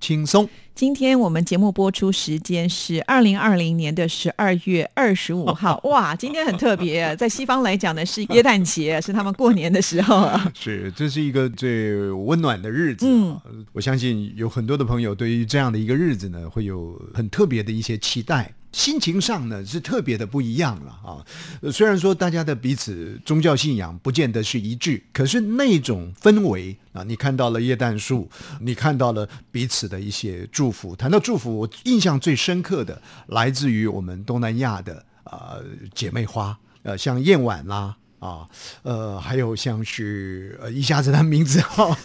轻松。今天我们节目播出时间是二零二零年的十二月二十五 号。哇，今天很特别，在西方来讲呢是耶诞节，是他们过年的时候啊。是，这是一个最温暖的日子。嗯，我相信有很多的朋友对于这样的一个日子呢，会有很特别的一些期待。心情上呢是特别的不一样了啊！虽然说大家的彼此宗教信仰不见得是一致，可是那种氛围啊，你看到了叶诞树，你看到了彼此的一些祝福。谈到祝福，我印象最深刻的来自于我们东南亚的啊姐妹花，呃，像燕婉啦啊，呃，还有像是一下子他名字，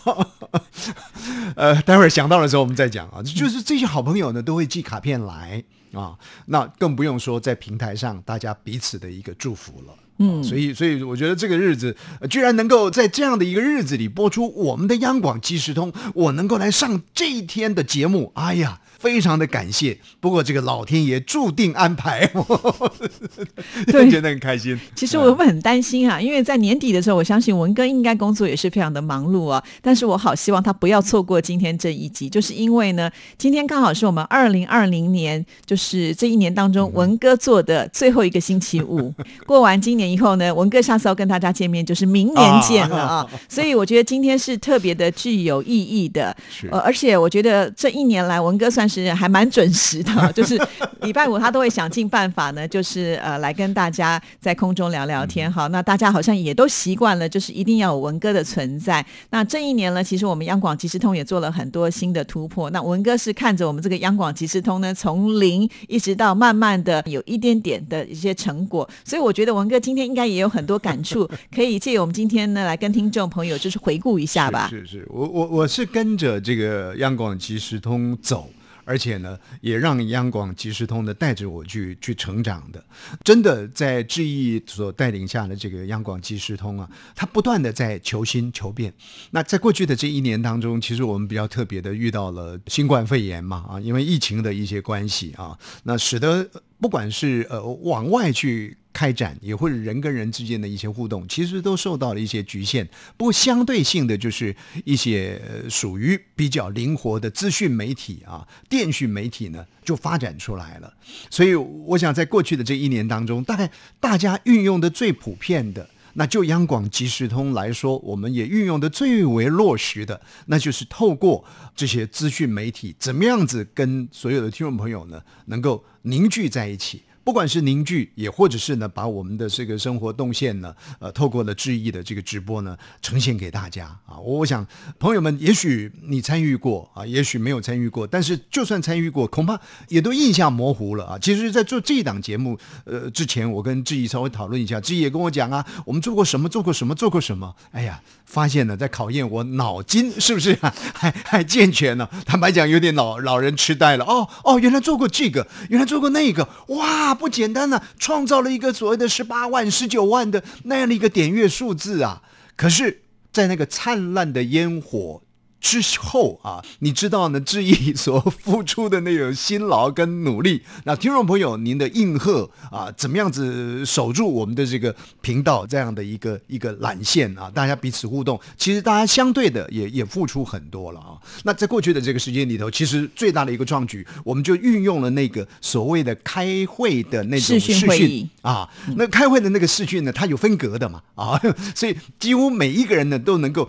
呃，待会儿想到的时候我们再讲啊。就是这些好朋友呢，都会寄卡片来。啊，那更不用说在平台上大家彼此的一个祝福了。嗯，所以，所以我觉得这个日子居然能够在这样的一个日子里播出我们的央广即时通，我能够来上这一天的节目，哎呀！非常的感谢，不过这个老天爷注定安排，对，觉得很开心。其实我会很担心啊，因为在年底的时候，我相信文哥应该工作也是非常的忙碌啊。但是我好希望他不要错过今天这一集，就是因为呢，今天刚好是我们二零二零年，就是这一年当中文哥做的最后一个星期五。过完今年以后呢，文哥下次要跟大家见面，就是明年见了啊。所以我觉得今天是特别的具有意义的，呃，而且我觉得这一年来文哥算是。是还蛮准时的，就是礼拜五他都会想尽办法呢，就是呃来跟大家在空中聊聊天哈。那大家好像也都习惯了，就是一定要有文哥的存在。那这一年呢，其实我们央广即时通也做了很多新的突破。那文哥是看着我们这个央广即时通呢，从零一直到慢慢的有一点点的一些成果，所以我觉得文哥今天应该也有很多感触，可以借我们今天呢来跟听众朋友就是回顾一下吧。是是，我我我是跟着这个央广即时通走。而且呢，也让央广即时通的带着我去去成长的，真的在志毅所带领下的这个央广即时通啊，它不断的在求新求变。那在过去的这一年当中，其实我们比较特别的遇到了新冠肺炎嘛啊，因为疫情的一些关系啊，那使得不管是呃往外去。开展也或者人跟人之间的一些互动，其实都受到了一些局限。不过相对性的，就是一些属于比较灵活的资讯媒体啊、电讯媒体呢，就发展出来了。所以，我想在过去的这一年当中，大概大家运用的最普遍的，那就央广即时通来说，我们也运用的最为落实的，那就是透过这些资讯媒体，怎么样子跟所有的听众朋友呢，能够凝聚在一起。不管是凝聚，也或者是呢，把我们的这个生活动线呢，呃，透过了志毅的这个直播呢，呈现给大家啊。我我想朋友们，也许你参与过啊，也许没有参与过，但是就算参与过，恐怕也都印象模糊了啊。其实，在做这一档节目呃之前，我跟志毅稍微讨论一下，志毅也跟我讲啊，我们做过什么，做过什么，做过什么。哎呀，发现呢在考验我脑筋是不是 还还健全呢？坦白讲，有点老老人痴呆了。哦哦，原来做过这个，原来做过那个，哇！不简单呐，创造了一个所谓的十八万、十九万的那样的一个点阅数字啊！可是，在那个灿烂的烟火。之后啊，你知道呢？志毅所付出的那种辛劳跟努力，那听众朋友您的应和啊，怎么样子守住我们的这个频道这样的一个一个缆线啊？大家彼此互动，其实大家相对的也也付出很多了啊。那在过去的这个时间里头，其实最大的一个壮举，我们就运用了那个所谓的开会的那种视讯啊，那开会的那个视讯呢，它有分隔的嘛啊，所以几乎每一个人呢都能够。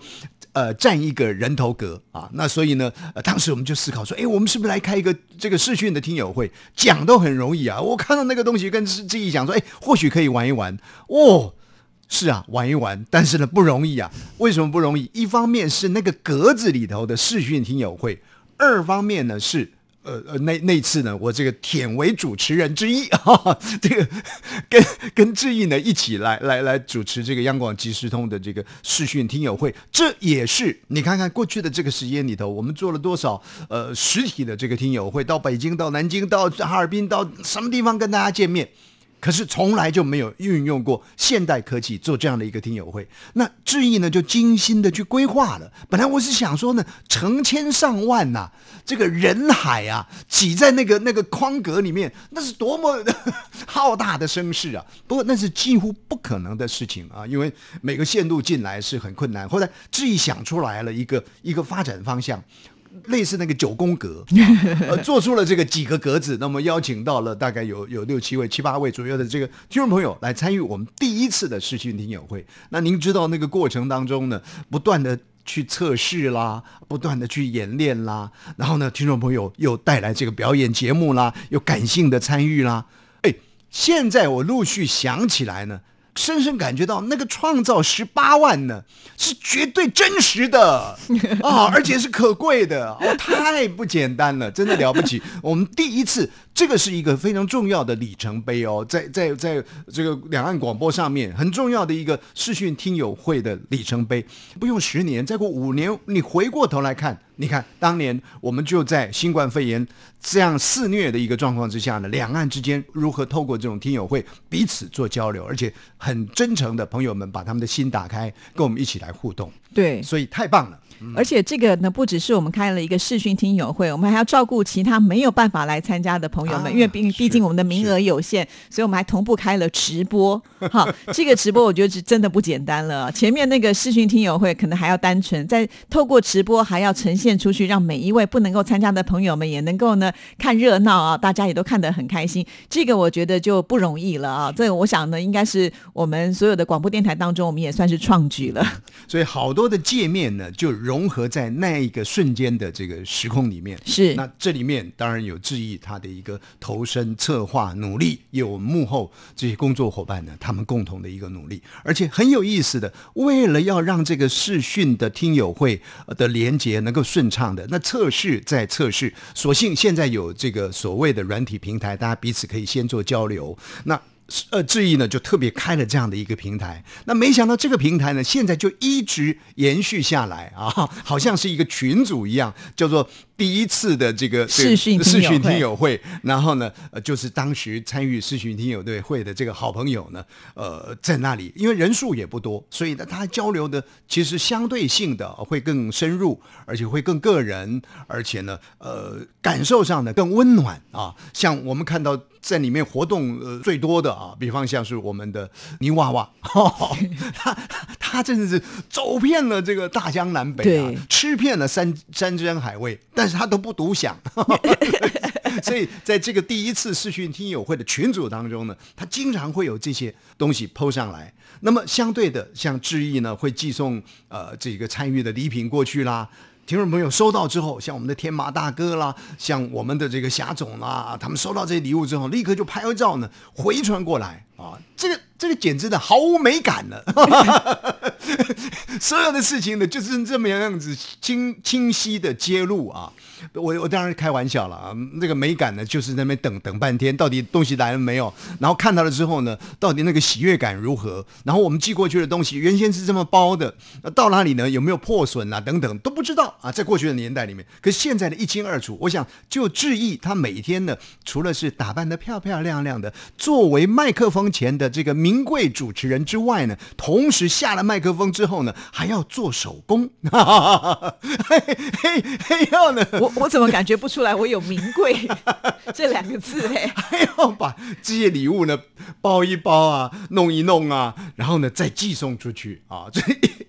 呃，占一个人头格啊，那所以呢，呃，当时我们就思考说，哎，我们是不是来开一个这个视讯的听友会，讲都很容易啊。我看到那个东西，跟自己讲说，哎，或许可以玩一玩。哦，是啊，玩一玩，但是呢，不容易啊。为什么不容易？一方面是那个格子里头的视讯听友会，二方面呢是呃呃，那那次呢，我这个舔为主持人之一，啊，这个跟跟志毅呢一起来来来主持这个央广即时通的这个视讯听友会，这也是你看看过去的这个时间里头，我们做了多少呃实体的这个听友会，到北京、到南京、到哈尔滨、到什么地方跟大家见面。可是从来就没有运用过现代科技做这样的一个听友会。那志毅呢，就精心的去规划了。本来我是想说呢，成千上万呐，这个人海啊，挤在那个那个框格里面，那是多么 浩大的声势啊！不过那是几乎不可能的事情啊，因为每个线路进来是很困难。后来志毅想出来了一个一个发展方向。类似那个九宫格，呃，做出了这个几个格子，那么邀请到了大概有有六七位、七八位左右的这个听众朋友来参与我们第一次的视讯听友会。那您知道那个过程当中呢，不断的去测试啦，不断的去演练啦，然后呢，听众朋友又带来这个表演节目啦，又感性的参与啦。哎，现在我陆续想起来呢。深深感觉到那个创造十八万呢，是绝对真实的啊，而且是可贵的哦，太不简单了，真的了不起。我们第一次，这个是一个非常重要的里程碑哦，在在在这个两岸广播上面很重要的一个视讯听友会的里程碑。不用十年，再过五年，你回过头来看。你看，当年我们就在新冠肺炎这样肆虐的一个状况之下呢，两岸之间如何透过这种听友会彼此做交流，而且很真诚的朋友们把他们的心打开，跟我们一起来互动。对，所以太棒了。而且这个呢，不只是我们开了一个视讯听友会，我们还要照顾其他没有办法来参加的朋友们，因为毕毕竟我们的名额有限，所以我们还同步开了直播。哈，这个直播我觉得是真的不简单了。前面那个视讯听友会可能还要单纯，在透过直播还要呈现出去，让每一位不能够参加的朋友们也能够呢看热闹啊，大家也都看得很开心。这个我觉得就不容易了啊。这个我想呢，应该是我们所有的广播电台当中，我们也算是创举了。所以好多的界面呢，就融合在那一个瞬间的这个时空里面。是，那这里面当然有质疑他的一个投身策划努力，有幕后这些工作伙伴呢，他们共同的一个努力，而且很有意思的，为了要让这个视讯的听友会的连接能够顺畅的，那测试在测试，所幸现在有这个所谓的软体平台，大家彼此可以先做交流。那呃，智毅呢就特别开了这样的一个平台，那没想到这个平台呢，现在就一直延续下来啊，好像是一个群组一样，叫做。第一次的这个视讯视讯听友会，然后呢，呃，就是当时参与视讯听友对会的这个好朋友呢，呃，在那里，因为人数也不多，所以呢，他交流的其实相对性的会更深入，而且会更个人，而且呢，呃，感受上呢更温暖啊。像我们看到在里面活动呃最多的啊，比方像是我们的泥娃娃，他他真的是走遍了这个大江南北啊，吃遍了山山珍海味，但但是他都不独享，所以在这个第一次视讯听友会的群组当中呢，他经常会有这些东西抛上来。那么相对的，像志毅呢，会寄送呃这个参与的礼品过去啦。听众朋友收到之后，像我们的天马大哥啦，像我们的这个霞总啦，他们收到这些礼物之后，立刻就拍个照呢，回传过来啊。这个这个简直的毫无美感了，所有的事情呢就是这么样子清清晰的揭露啊。我我当然开玩笑了啊，那个美感呢，就是在那边等等半天，到底东西来了没有？然后看到了之后呢，到底那个喜悦感如何？然后我们寄过去的东西原先是这么包的，到哪里呢？有没有破损啊？等等都不知道啊，在过去的年代里面，可是现在呢一清二楚。我想就致意，他每天呢，除了是打扮的漂漂亮亮的，作为麦克风前的这个名贵主持人之外呢，同时下了麦克风之后呢，还要做手工，嘿嘿嘿要呢。怎么感觉不出来我有名贵 这两个字嘞？还要把这些礼物呢包一包啊，弄一弄啊，然后呢再寄送出去啊，这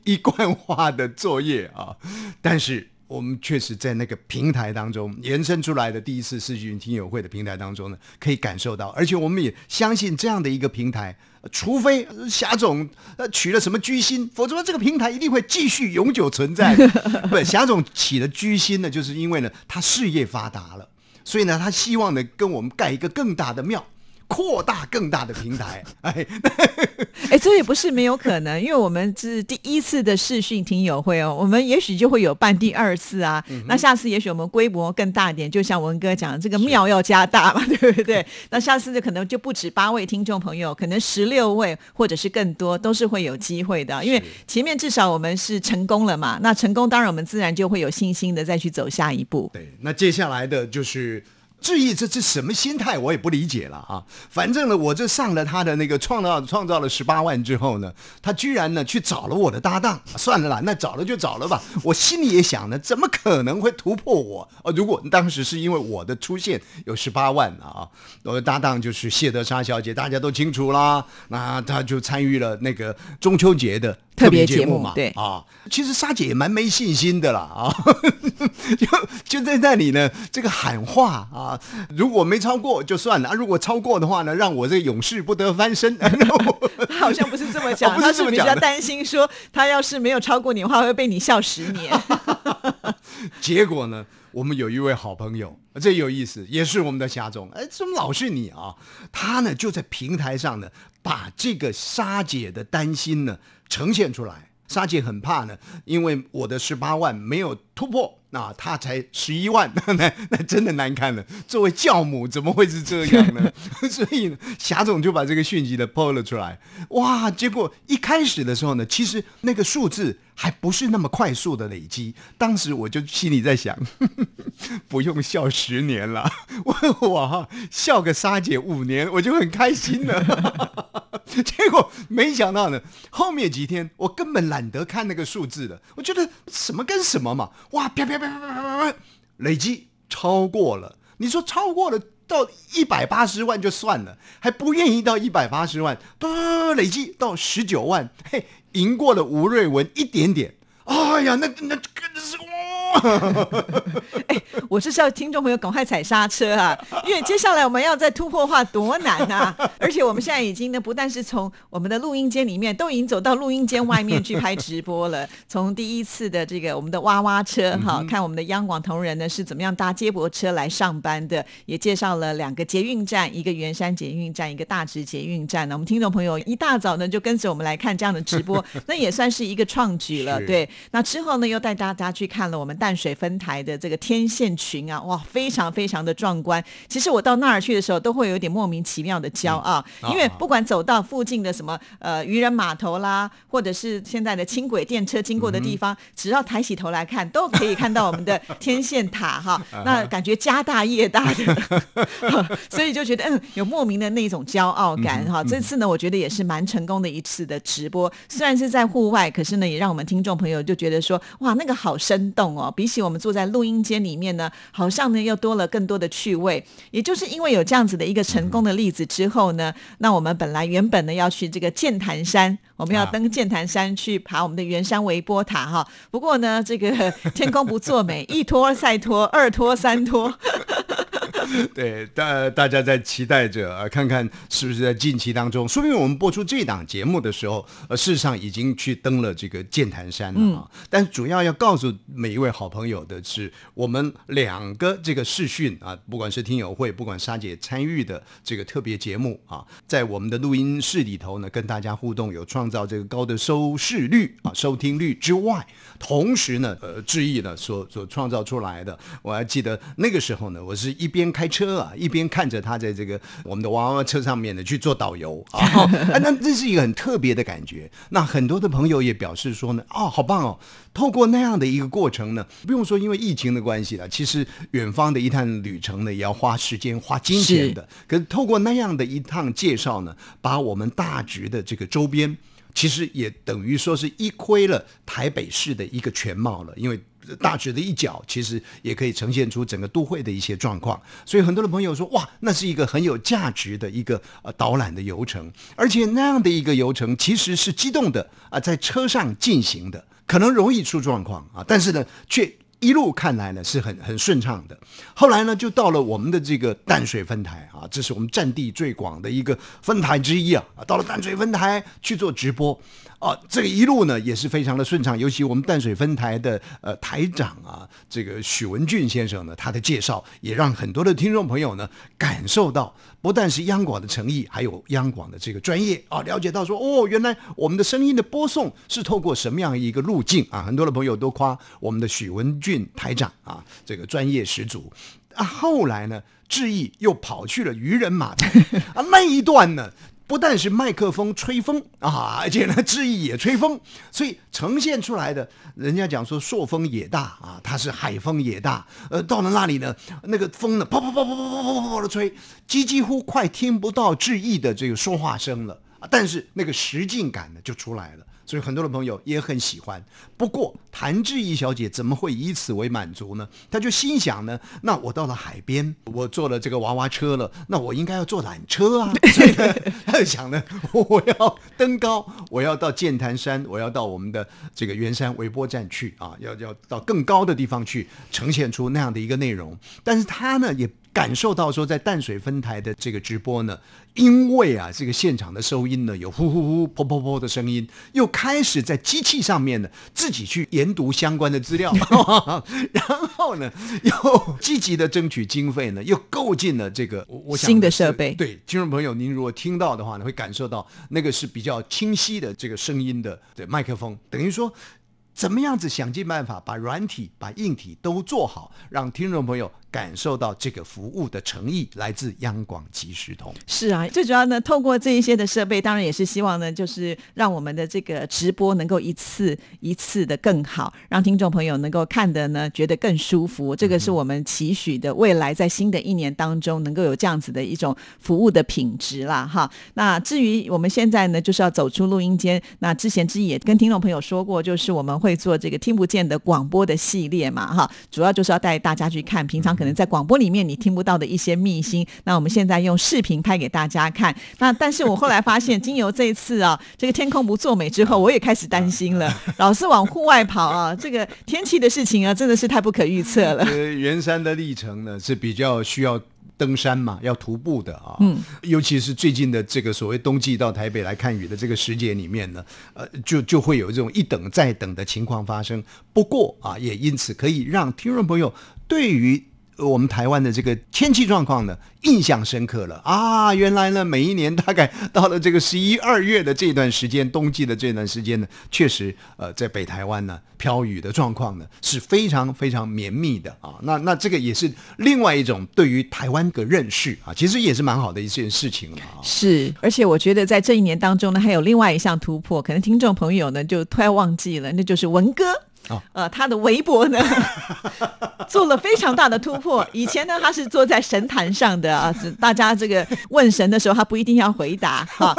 一贯化的作业啊。但是我们确实在那个平台当中延伸出来的第一次视讯听友会的平台当中呢，可以感受到，而且我们也相信这样的一个平台。除非霞总呃取了什么居心，否则这个平台一定会继续永久存在。不，霞总起了居心呢，就是因为呢他事业发达了，所以呢他希望呢跟我们盖一个更大的庙。扩大更大的平台。哎，哎，这也不是没有可能，因为我们是第一次的视讯听友会哦，我们也许就会有办第二次啊。那下次也许我们规模更大一点，就像文哥讲，这个庙要加大嘛，对不对？那下次就可能就不止八位听众朋友，可能十六位或者是更多，都是会有机会的。因为前面至少我们是成功了嘛，那成功当然我们自然就会有信心的再去走下一步。对，那接下来的就是。质疑这这什么心态，我也不理解了啊！反正呢，我这上了他的那个创造创造了十八万之后呢，他居然呢去找了我的搭档。算了啦，那找了就找了吧。我心里也想呢，怎么可能会突破我？哦，如果当时是因为我的出现有十八万啊，我的搭档就是谢德莎小姐，大家都清楚啦。那他就参与了那个中秋节的。特别节目嘛，对啊，其实沙姐也蛮没信心的啦啊，就就在那里呢，这个喊话啊，如果没超过就算了啊，如果超过的话呢，让我这个永世不得翻身。他 好像不是这么讲，他是比较担心说，他要是没有超过你的话，会被你笑十年。结果呢，我们有一位好朋友，这有意思，也是我们的霞总，哎，怎么老是你啊？他呢就在平台上呢，把这个沙姐的担心呢。呈现出来，沙姐很怕呢，因为我的十八万没有突破，那他才十一万，那那那真的难看了。作为教母，怎么会是这样呢？所以霞总就把这个讯息的抛了出来。哇，结果一开始的时候呢，其实那个数字还不是那么快速的累积。当时我就心里在想，不用笑十年了，我我哈笑个沙姐五年，我就很开心了。结果没想到呢，后面几天我根本懒得看那个数字了。我觉得什么跟什么嘛，哇，啪啪别别别别别，累积超过了。你说超过了到一百八十万就算了，还不愿意到一百八十万，都累积到十九万，嘿，赢过了吴瑞文一点点。哎呀，那那真的是。哎，我是叫听众朋友赶快踩刹车啊！因为接下来我们要再突破话多难啊！而且我们现在已经呢，不但是从我们的录音间里面，都已经走到录音间外面去拍直播了。从第一次的这个我们的哇哇车哈，看我们的央广同仁呢是怎么样搭接驳车来上班的，也介绍了两个捷运站，一个圆山捷运站，一个大直捷运站呢。我们听众朋友一大早呢就跟着我们来看这样的直播，那也算是一个创举了。对，那之后呢又带大家去看了我们大。淡水分台的这个天线群啊，哇，非常非常的壮观。其实我到那儿去的时候，都会有点莫名其妙的骄傲，因为不管走到附近的什么呃渔人码头啦，或者是现在的轻轨电车经过的地方，只要抬起头来看，都可以看到我们的天线塔哈。那感觉家大业大的，所以就觉得嗯，有莫名的那种骄傲感哈。这次呢，我觉得也是蛮成功的一次的直播，虽然是在户外，可是呢，也让我们听众朋友就觉得说，哇，那个好生动哦。比起我们坐在录音间里面呢，好像呢又多了更多的趣味。也就是因为有这样子的一个成功的例子之后呢，那我们本来原本呢要去这个剑潭山，我们要登剑潭山去爬我们的圆山微波塔哈。不过呢，这个天公不作美，一拖再拖，二拖三拖。对，大大家在期待着啊，看看是不是在近期当中，说明我们播出这档节目的时候，呃，事实上已经去登了这个剑潭山了啊。但主要要告诉每一位好朋友的是，我们两个这个视讯啊，不管是听友会，不管沙姐参与的这个特别节目啊，在我们的录音室里头呢，跟大家互动，有创造这个高的收视率啊，收听率之外，同时呢，呃，志毅呢所所创造出来的，我还记得那个时候呢，我是一边。开车啊，一边看着他在这个我们的娃娃车上面呢去做导游啊，那这是一个很特别的感觉。那很多的朋友也表示说呢，哦，好棒哦！透过那样的一个过程呢，不用说因为疫情的关系了，其实远方的一趟旅程呢也要花时间、花金钱的。可是透过那样的一趟介绍呢，把我们大局的这个周边，其实也等于说是一窥了台北市的一个全貌了，因为。大直的一角，其实也可以呈现出整个都会的一些状况。所以很多的朋友说，哇，那是一个很有价值的一个呃导览的游程，而且那样的一个游程其实是机动的啊，在车上进行的，可能容易出状况啊，但是呢，却一路看来呢是很很顺畅的。后来呢，就到了我们的这个淡水分台啊，这是我们占地最广的一个分台之一啊，到了淡水分台去做直播。啊，这个一路呢也是非常的顺畅，尤其我们淡水分台的呃台长啊，这个许文俊先生呢，他的介绍也让很多的听众朋友呢感受到，不但是央广的诚意，还有央广的这个专业啊，了解到说哦，原来我们的声音的播送是透过什么样一个路径啊？很多的朋友都夸我们的许文俊俊台长啊，这个专业十足啊。后来呢，志毅又跑去了渔人码头啊，那一段呢。不但是麦克风吹风啊，而且呢，志毅也吹风，所以呈现出来的，人家讲说朔风也大啊，它是海风也大，呃，到了那里呢，那个风呢，啪啪啪啪啪啪啪啪的吹，几几乎快听不到志毅的这个说话声了，但是那个实境感呢就出来了。所以很多的朋友也很喜欢。不过谭志毅小姐怎么会以此为满足呢？她就心想呢，那我到了海边，我坐了这个娃娃车了，那我应该要坐缆车啊。所以呢，她就想呢，我要登高，我要到剑潭山，我要到我们的这个圆山微波站去啊，要要到更高的地方去呈现出那样的一个内容。但是她呢，也。感受到说，在淡水分台的这个直播呢，因为啊，这个现场的收音呢有呼呼呼、噗噗噗的声音，又开始在机器上面呢自己去研读相关的资料，然后呢又积极的争取经费呢，又购进了这个我新的设备。对，听众朋友，您如果听到的话呢，会感受到那个是比较清晰的这个声音的对麦克风，等于说。怎么样子想尽办法把软体、把硬体都做好，让听众朋友感受到这个服务的诚意来自央广即时通。是啊，最主要呢，透过这一些的设备，当然也是希望呢，就是让我们的这个直播能够一次一次的更好，让听众朋友能够看的呢觉得更舒服。这个是我们期许的，未来在新的一年当中能够有这样子的一种服务的品质啦。哈，那至于我们现在呢，就是要走出录音间。那之前之也跟听众朋友说过，就是我们会。会做这个听不见的广播的系列嘛，哈，主要就是要带大家去看平常可能在广播里面你听不到的一些秘辛。那我们现在用视频拍给大家看。那但是我后来发现，经由这一次啊，这个天空不作美之后，我也开始担心了。老是往户外跑啊，这个天气的事情啊，真的是太不可预测了。圆山的历程呢是比较需要。登山嘛，要徒步的啊，嗯，尤其是最近的这个所谓冬季到台北来看雨的这个时节里面呢，呃，就就会有这种一等再等的情况发生。不过啊，也因此可以让听众朋友对于。我们台湾的这个天气状况呢，印象深刻了啊！原来呢，每一年大概到了这个十一二月的这段时间，冬季的这段时间呢，确实呃，在北台湾呢，飘雨的状况呢是非常非常绵密的啊。那那这个也是另外一种对于台湾的认识啊，其实也是蛮好的一件事情了啊。是，而且我觉得在这一年当中呢，还有另外一项突破，可能听众朋友呢就突然忘记了，那就是文哥。呃，他的微博呢 做了非常大的突破。以前呢，他是坐在神坛上的啊，大家这个问神的时候，他不一定要回答哈。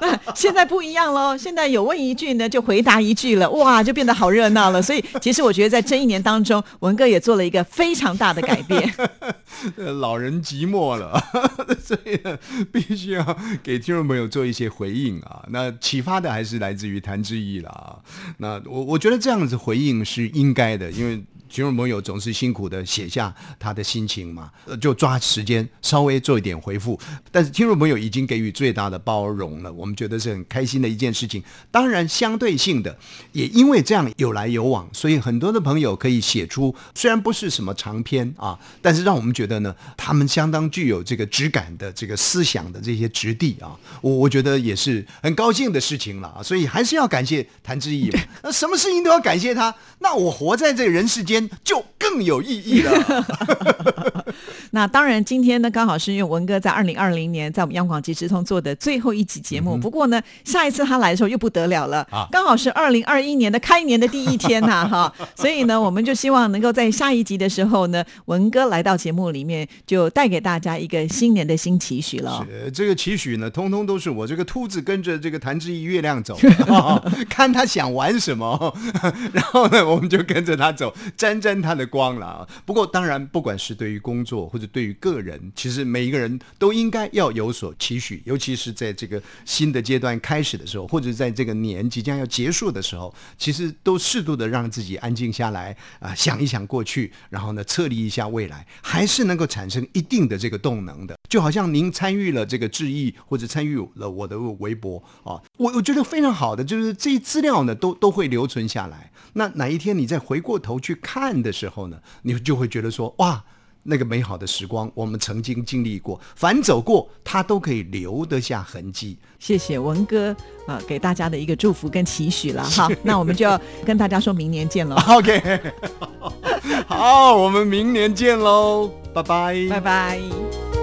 那现在不一样喽，现在有问一句呢，就回答一句了，哇，就变得好热闹了。所以，其实我觉得在这一年当中，文哥也做了一个非常大的改变。老人寂寞了，所以，必须要给听众朋友做一些回应啊。那启发的还是来自于谭志毅了啊。那我我觉得这样子。回应是应该的，因为。听众朋友总是辛苦的写下他的心情嘛，呃就抓时间稍微做一点回复。但是听众朋友已经给予最大的包容了，我们觉得是很开心的一件事情。当然，相对性的也因为这样有来有往，所以很多的朋友可以写出虽然不是什么长篇啊，但是让我们觉得呢，他们相当具有这个质感的这个思想的这些质地啊，我我觉得也是很高兴的事情了啊。所以还是要感谢谭志毅，那什么事情都要感谢他。那我活在这个人世间。就更有意义了。那当然，今天呢，刚好是因为文哥在二零二零年在我们央广即时通做的最后一集节目。不过呢，下一次他来的时候又不得了了啊！刚好是二零二一年的开年的第一天呐，哈！所以呢，我们就希望能够在下一集的时候呢，文哥来到节目里面，就带给大家一个新年的新期许了。这个期许呢，通通都是我这个秃子跟着这个谭志毅月亮走，看他想玩什么，然后呢，我们就跟着他走。沾沾他的光了啊。不过当然，不管是对于工作或者对于个人，其实每一个人都应该要有所期许，尤其是在这个新的阶段开始的时候，或者在这个年即将要结束的时候，其实都适度的让自己安静下来啊，想一想过去，然后呢，测立一下未来，还是能够产生一定的这个动能的。就好像您参与了这个致意，或者参与了我的微博啊，我我觉得非常好的，就是这些资料呢都都会留存下来。那哪一天你再回过头去看的时候呢，你就会觉得说哇，那个美好的时光我们曾经经历过，反走过，它都可以留得下痕迹。谢谢文哥啊，给大家的一个祝福跟期许了 哈。那我们就要跟大家说明年见喽。OK，好，我们明年见喽，拜拜，拜拜。